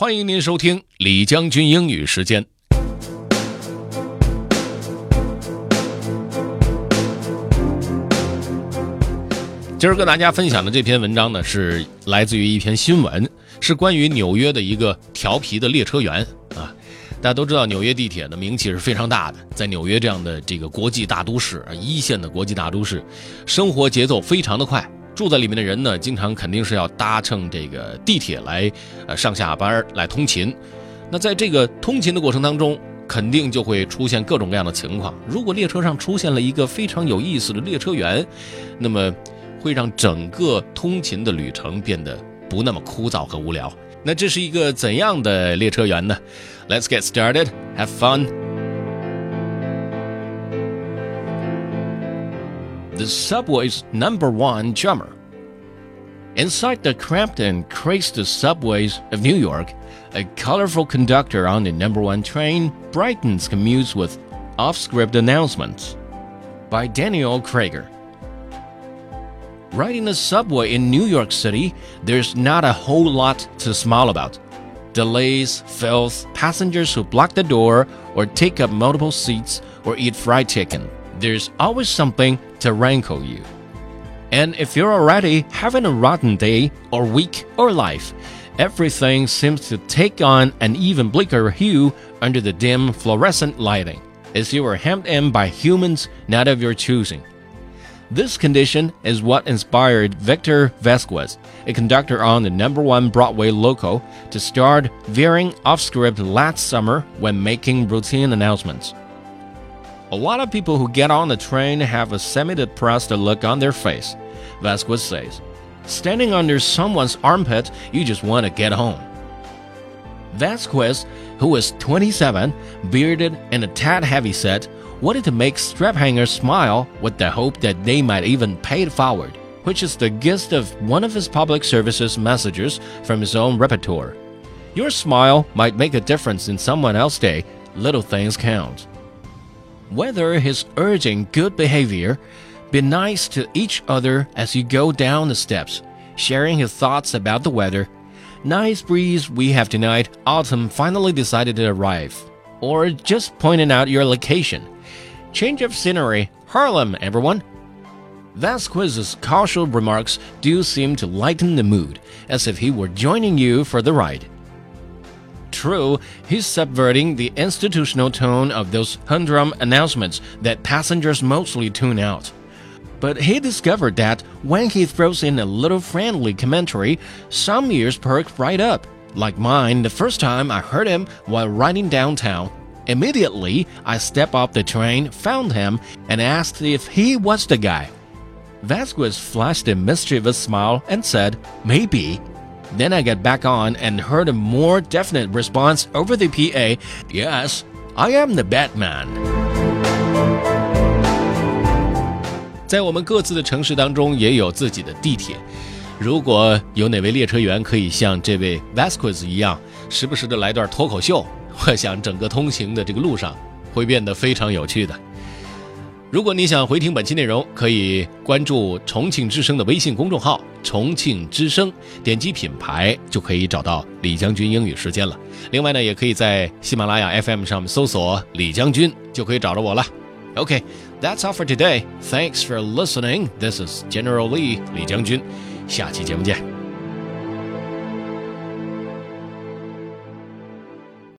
欢迎您收听李将军英语时间。今儿跟大家分享的这篇文章呢，是来自于一篇新闻，是关于纽约的一个调皮的列车员啊。大家都知道，纽约地铁的名气是非常大的，在纽约这样的这个国际大都市，一线的国际大都市，生活节奏非常的快。住在里面的人呢，经常肯定是要搭乘这个地铁来呃上下班来通勤。那在这个通勤的过程当中，肯定就会出现各种各样的情况。如果列车上出现了一个非常有意思的列车员，那么。会让整个通勤的旅程变得不那么枯燥和无聊。那这是一个怎样的列车员呢？Let's get started. Have fun. The subway's number one drummer. Inside the cramped and crazy subways of New York, a colorful conductor on the number one train brightens commutes with off script announcements. By Daniel Krieger. Riding the subway in New York City, there's not a whole lot to smile about. Delays, filth, passengers who block the door or take up multiple seats or eat fried chicken. There's always something to rankle you. And if you're already having a rotten day or week or life, everything seems to take on an even bleaker hue under the dim fluorescent lighting, as you are hemmed in by humans not of your choosing. This condition is what inspired Victor Vasquez, a conductor on the number one Broadway loco, to start veering off script last summer when making routine announcements. A lot of people who get on the train have a semi depressed look on their face, Vasquez says. Standing under someone's armpit, you just want to get home. Vasquez, who is 27, bearded and a tad heavyset, wanted to make strap hangers smile with the hope that they might even pay it forward, which is the gist of one of his public services messages from his own repertoire. Your smile might make a difference in someone else's day, little things count. Whether he's urging good behavior, be nice to each other as you go down the steps, sharing his thoughts about the weather. Nice breeze we have tonight, autumn finally decided to arrive. Or just pointing out your location Change of scenery, Harlem, everyone. Vasquez's casual remarks do seem to lighten the mood, as if he were joining you for the ride. True, he's subverting the institutional tone of those humdrum announcements that passengers mostly tune out. But he discovered that when he throws in a little friendly commentary, some ears perk right up. Like mine the first time I heard him while riding downtown Immediately, I stepped off the train, found him, and asked if he was the guy. Vasquez flashed a mischievous smile and said, Maybe. Then I get back on and heard a more definite response over the PA Yes, I am the Batman. 在我们各自的城市当中，也有自己的地铁。如果有哪位列车员可以像这位 Vasquez 一样，时不时的来段脱口秀，我想整个通行的这个路上会变得非常有趣的。如果你想回听本期内容，可以关注重庆之声的微信公众号“重庆之声”，点击品牌就可以找到李将军英语时间了。另外呢，也可以在喜马拉雅 FM 上面搜索“李将军”，就可以找着我了。OK，that's all for today. Thanks for listening. This is General Lee 李将军。下期节目见。